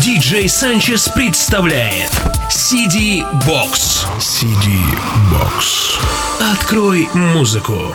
Диджей Санчес представляет CD Box. CD Box. Открой музыку.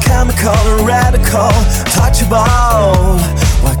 chemical, radical, touchable. Why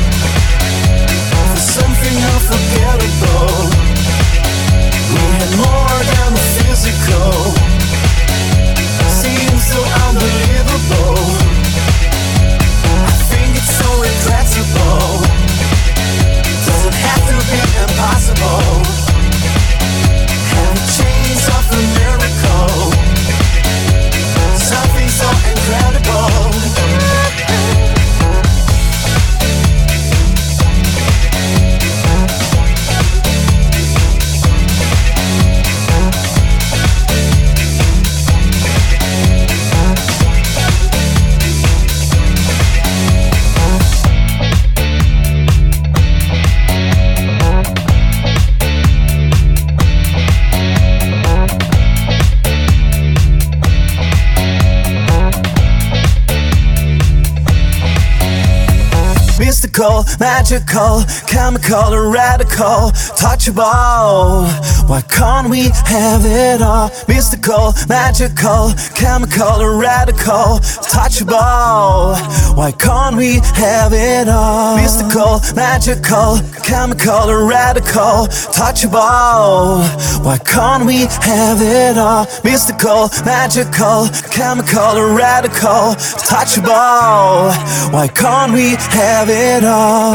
unforgettable. More than physical. Seems so unbelievable. I think it's so regrettable. Doesn't have to be impossible. Mystical, magical, chemical, radical, touchable. Why can't we have it all? Mystical, magical, chemical, radical, touchable. Why can't we have it all? Mystical, magical, chemical, radical, touchable. Why can't we have it all? Mystical, magical, chemical, radical, touchable. Why can't we have it all?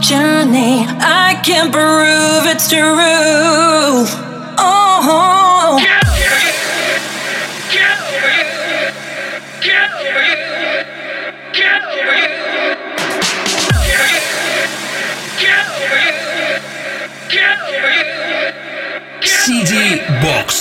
Journey, I can't prove it's true. Oh. CD Box.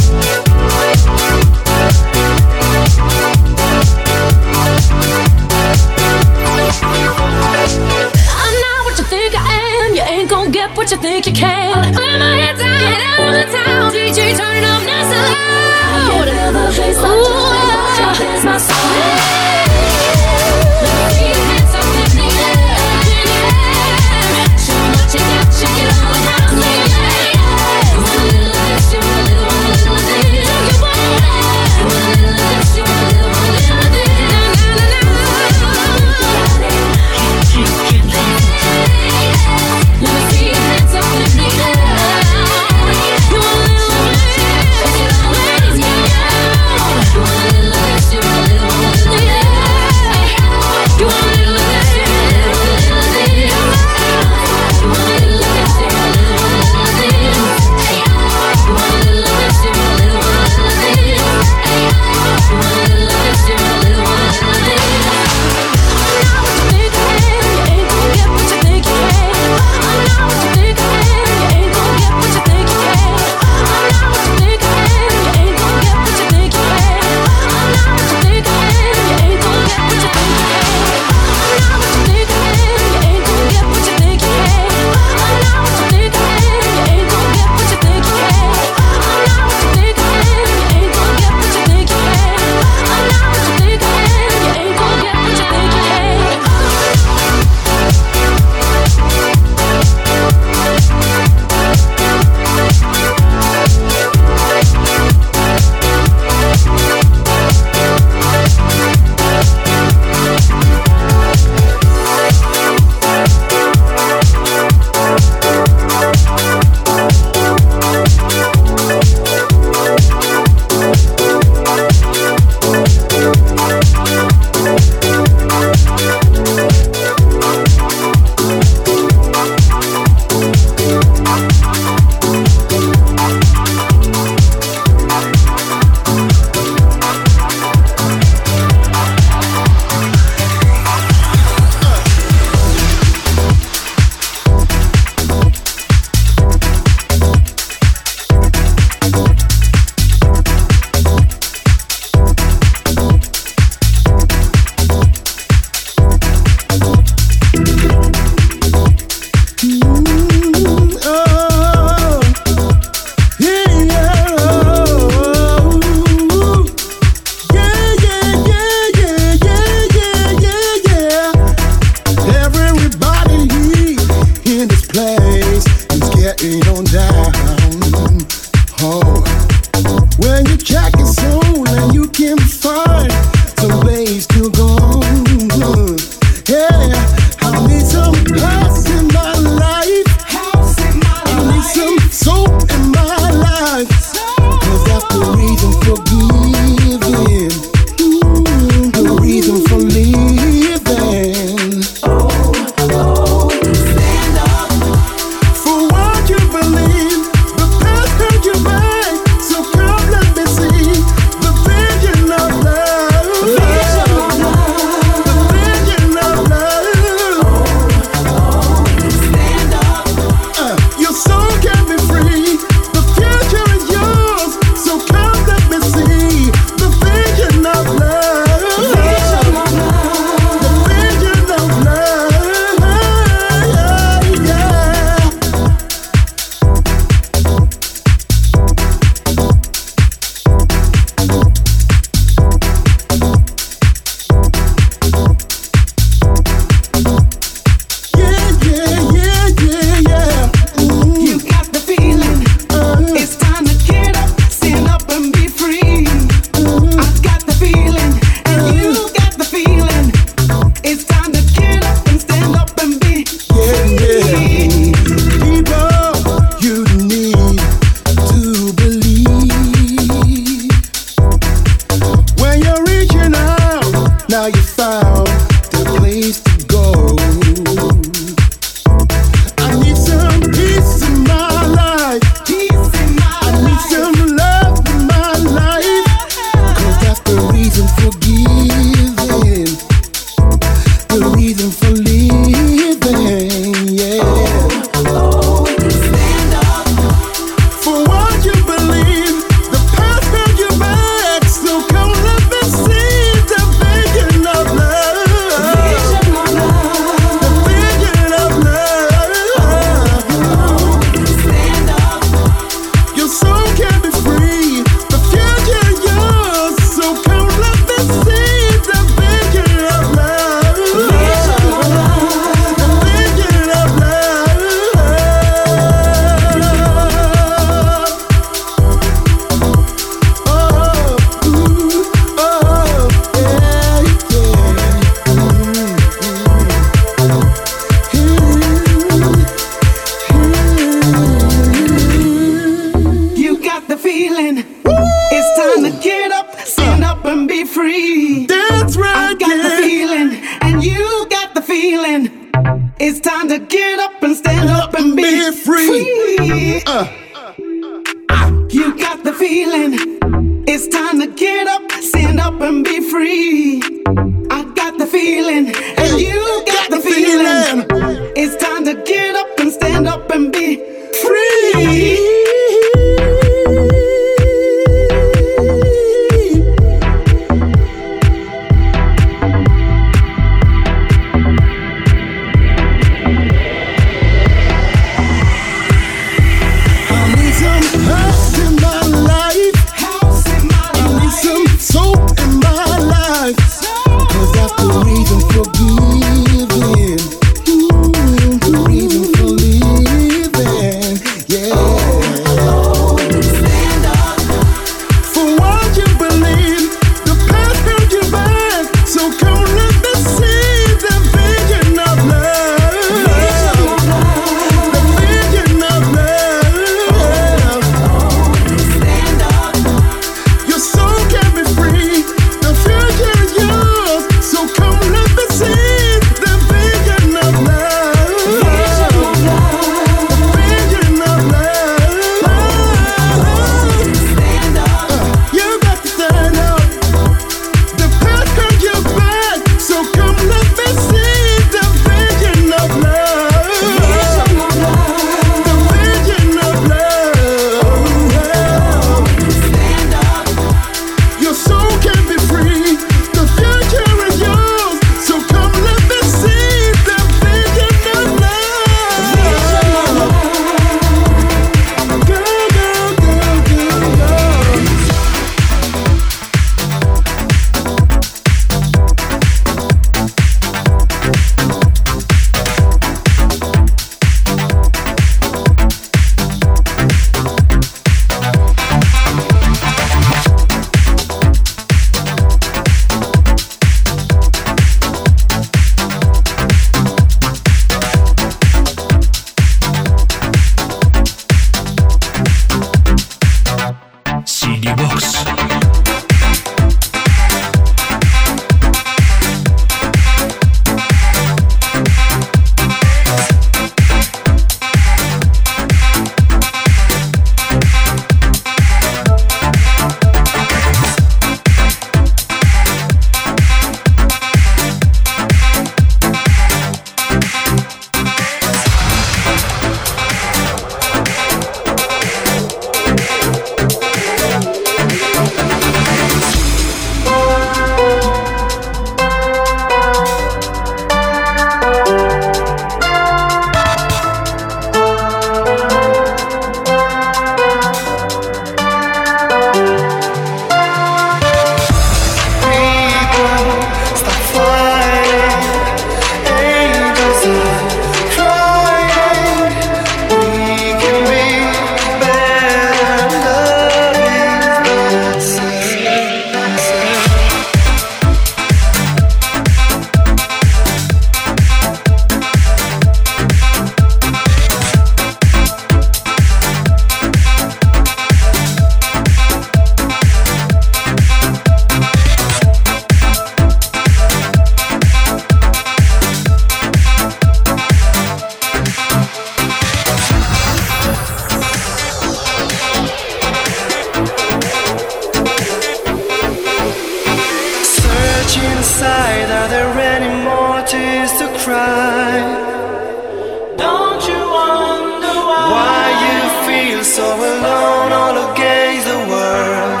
so alone all against the world.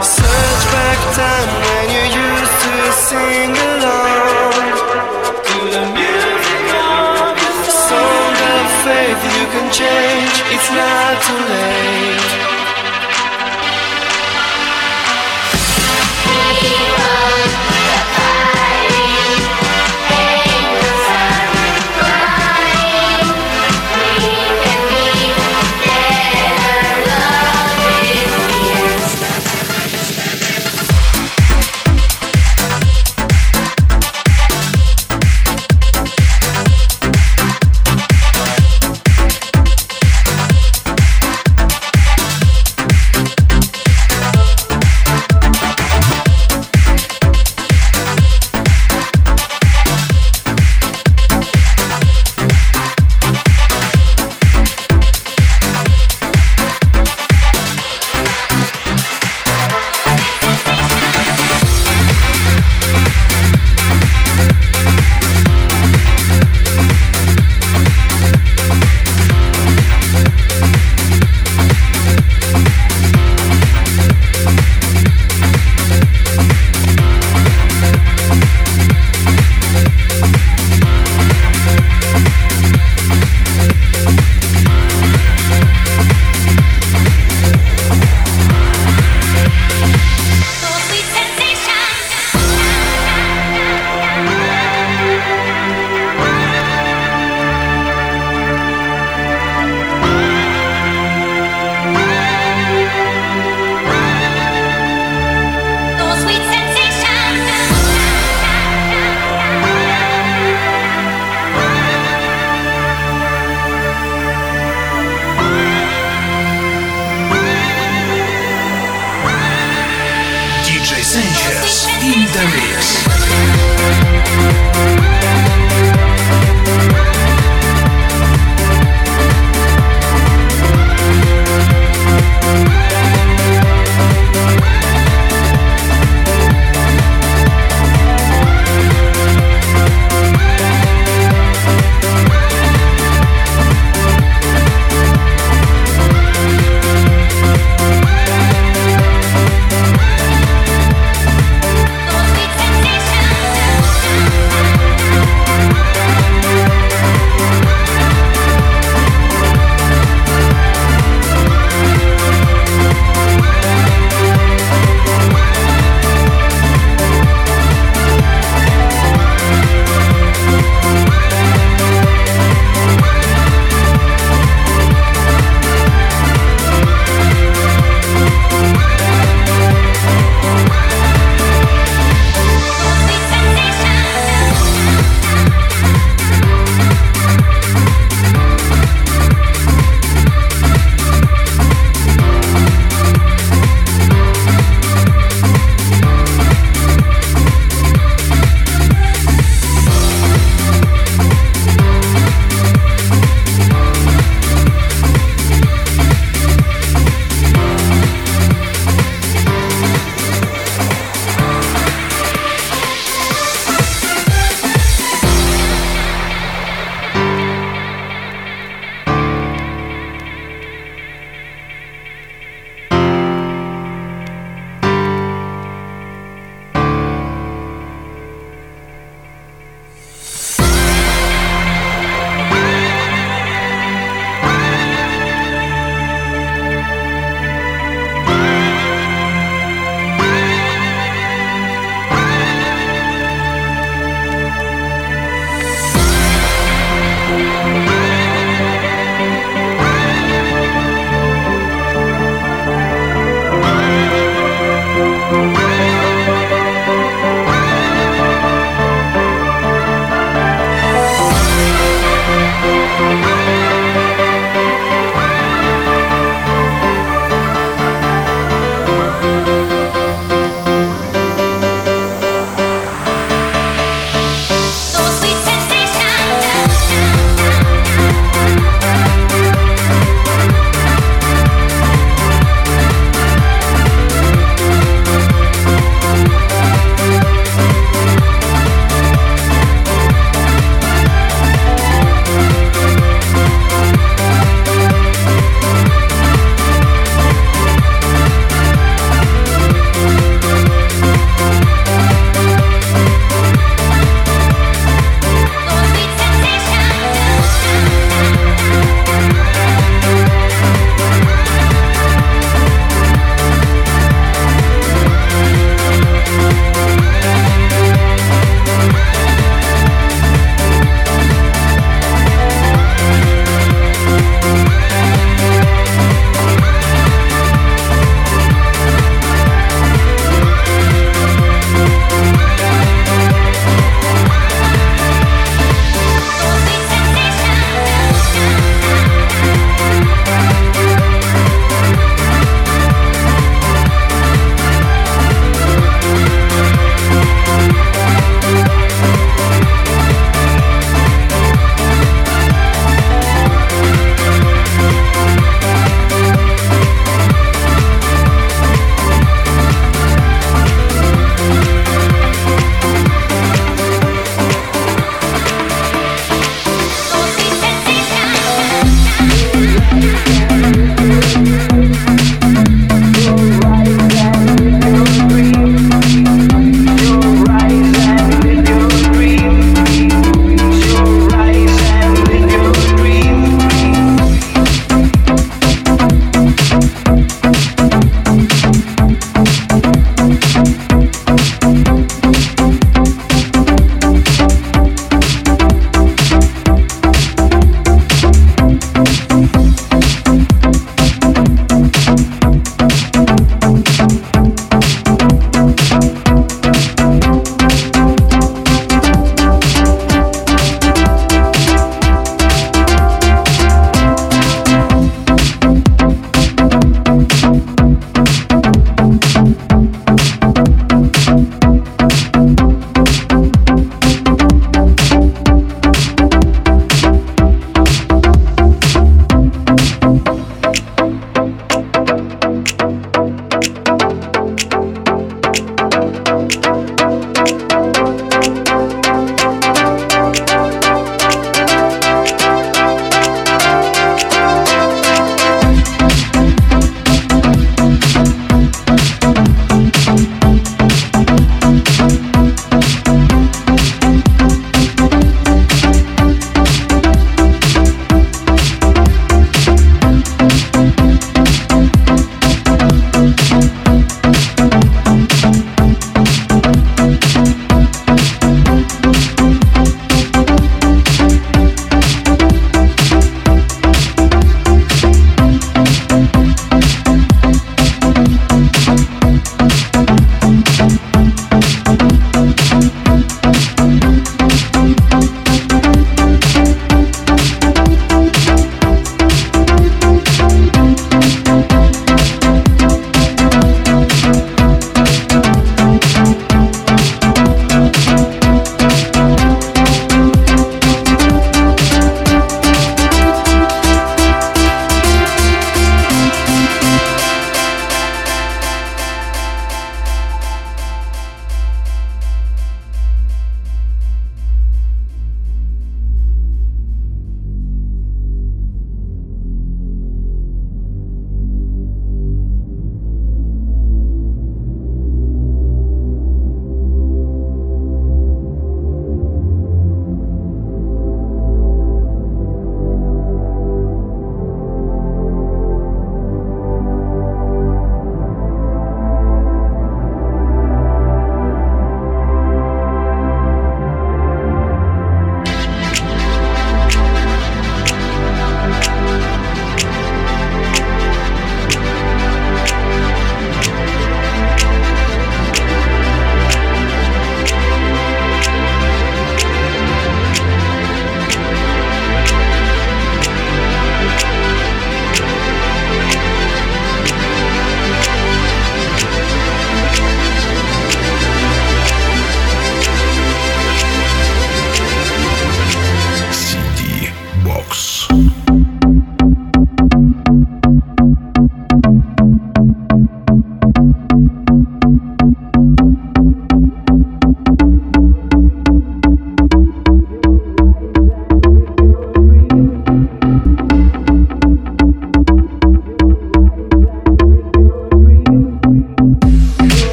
Search back time when you used to sing along to the music of the song. Song of faith you can change. It's not too late.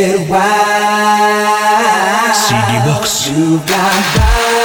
Get wild. CD Box. You've got body.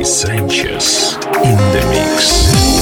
Sanchez in the mix.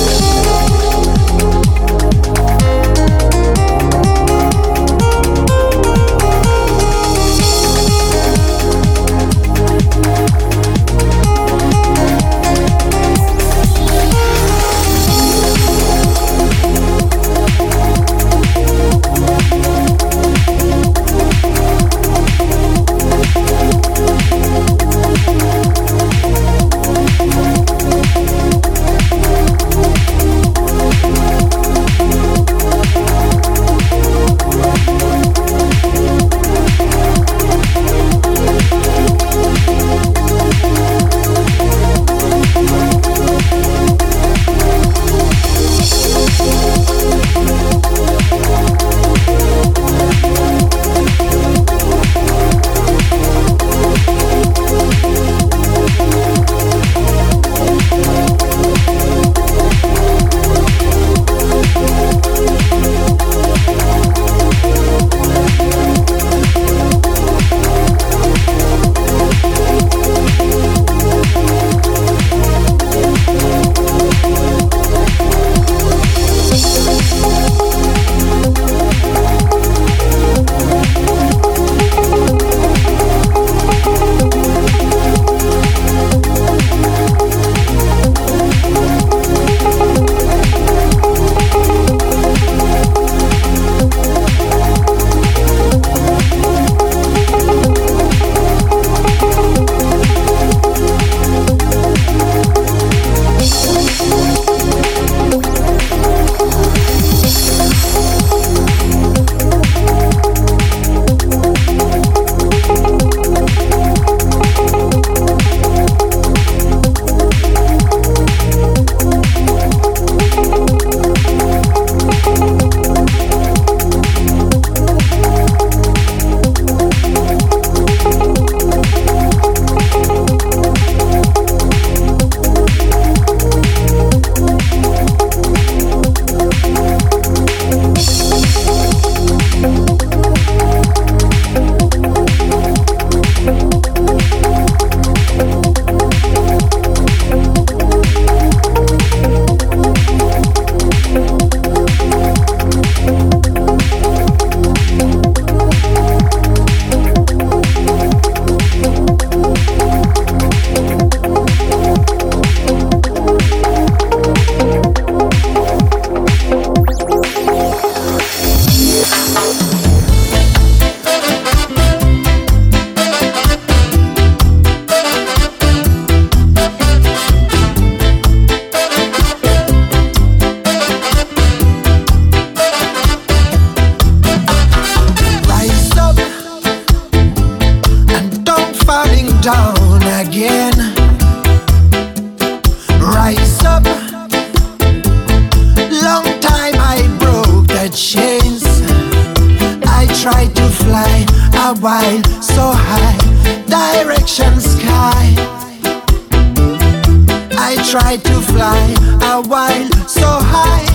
Try to fly a while so high.